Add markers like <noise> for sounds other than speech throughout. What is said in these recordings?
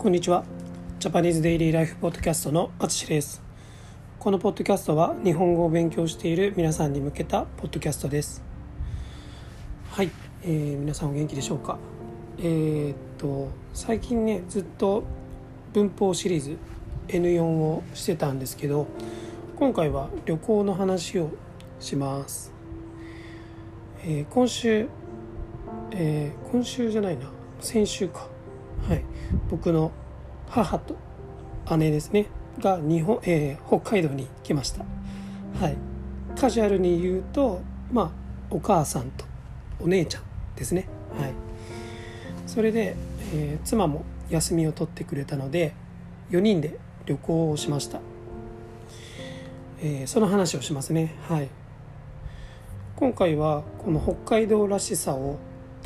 こんにちは。ジャパニーズデイリーライフポッドキャストのあつしです。このポッドキャストは日本語を勉強している皆さんに向けたポッドキャストです。はい、えー、皆さんお元気でしょうか？えー、っと最近ねずっと文法シリーズ N4 をしてたんですけど今回は旅行の話をします、えー、今週、えー、今週じゃないな。先週か。はい。僕の母と姉ですね。が日本、えー、北海道に来ました。はい。カジュアルに言うとまあお母さんとお姉ちゃんですね。はい。それで、えー、妻も休みを取ってくれたので4人で旅行をしました、えー、その話をしますね。はい。今回はこの北海道らしさを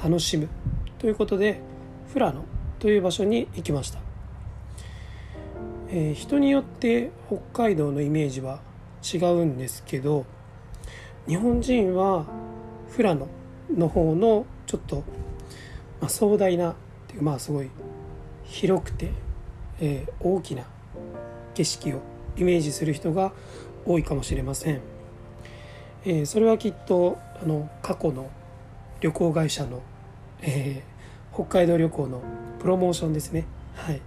楽しむということで富良野という場所に行きました、えー、人によって北海道のイメージは違うんですけど日本人は富良野の方のちょっと、まあ、壮大なっていうまあすごい広くて、えー、大きな景色をイメージする人が多いかもしれません、えー、それはきっとあの過去の旅行会社の、えー、北海道旅行のプロモーションですね。はい。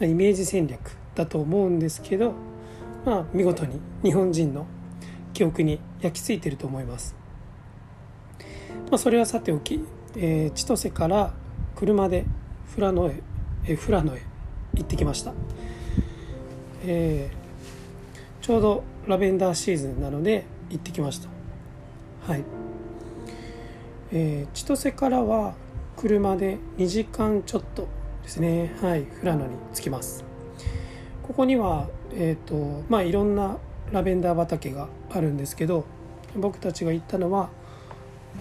イメージ戦略だと思うんですけどまあ見事に日本人の記憶に焼き付いてると思います、まあ、それはさておき、えー、千歳から車で富良野へ、えー、富良野へ行ってきました、えー、ちょうどラベンダーシーズンなので行ってきました。はい、えー、千歳からは車で2時間ちょっとですね。はい。富良野に着きます。ここにはえっ、ー、とまあいろんなラベンダー畑があるんですけど僕たちが行ったのは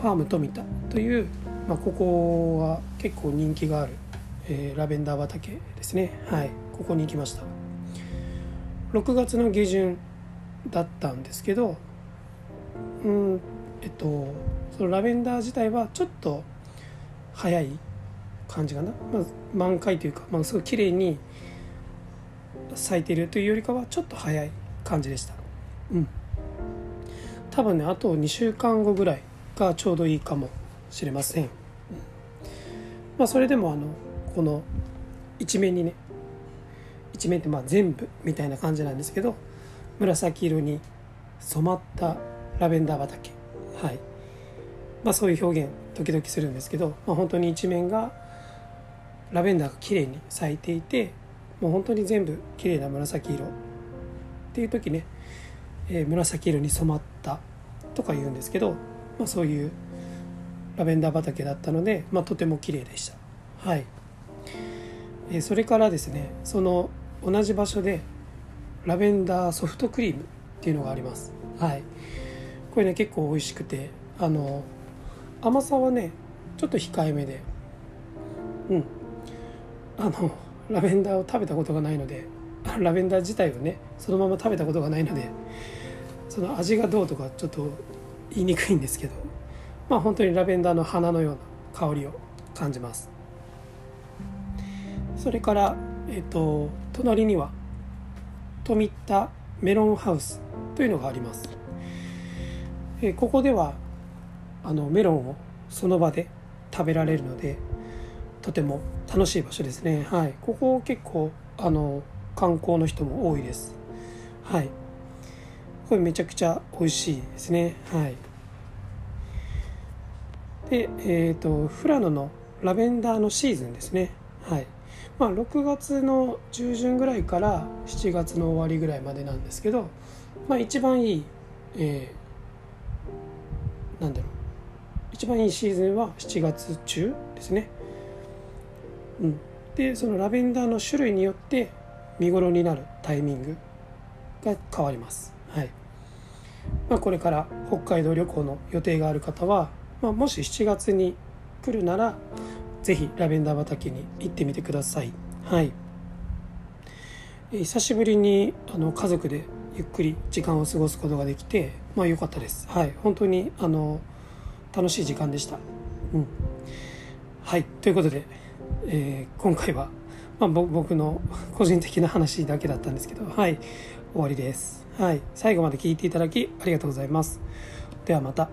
ファーム富田という、まあ、ここは結構人気がある、えー、ラベンダー畑ですね。はい。ここに行きました。6月の下旬だったんですけどうんえっとそのラベンダー自体はちょっと早い感じかな、まあ、満開というか、まあ、すごい綺麗に咲いているというよりかはちょっと早い感じでした。うん。多分ねあと2週間後ぐらいがちょうどいいかもしれません、うん、まあそれでもあのこの一面にね一面ってまあ全部みたいな感じなんですけど紫色に染まったラベンダー畑。はい。まあそういう表現時々するんですけど、まあ、本当に一面がラベンダーが綺麗に咲いていてもう本当に全部綺麗な紫色。っていう時ね、えー、紫色に染まったとか言うんですけど、まあ、そういうラベンダー畑だったので、まあ、とても綺麗でした。はい、えー、それからですねその同じ場所でラベンダーソフトクリームっていうのがあります。はい。これね結構美味しくてあの甘さはねちょっと控えめで。うん。あのラベンダーを食べたことがないので <laughs> ラベンダー自体をねそのまま食べたことがないのでその味がどうとかちょっと言いにくいんですけどまあ本当にラベンダーの花のような香りを感じます。それからえっ、と隣には富田メロンハウスというのがあります、えここではあのメロンをその場で食べられるのでとても楽しい場所ですね。はい。ここ結構あの観光の人も多いです。はい。これめちゃくちゃ美味しいですね。はい。でえっ、ー、と富良野のラベンダーのシーズンですね。はい。まあ6月の中旬ぐらいから7月の終わりぐらいまでなんですけどまあ一番いい、えー、なんだろう。一番いいシーズンは7月中ですね。うん、でそのラベンダーの種類によって見頃になるタイミングが変わります。はいまあ、これから北海道旅行の予定がある方は、まあ、もし7月に来るなら是非ラベンダー畑に行ってみてください。はい久しぶりにあの家族でゆっくり時間を過ごすことができて、まあ良かったです。はい、本当にあの楽しい時間でした。うん、はい。ということで、えー、今回はまあ、僕の <laughs> 個人的な話だけだったんですけどはい。終わりです。はい。最後まで聞いていただきありがとうございます。ではまた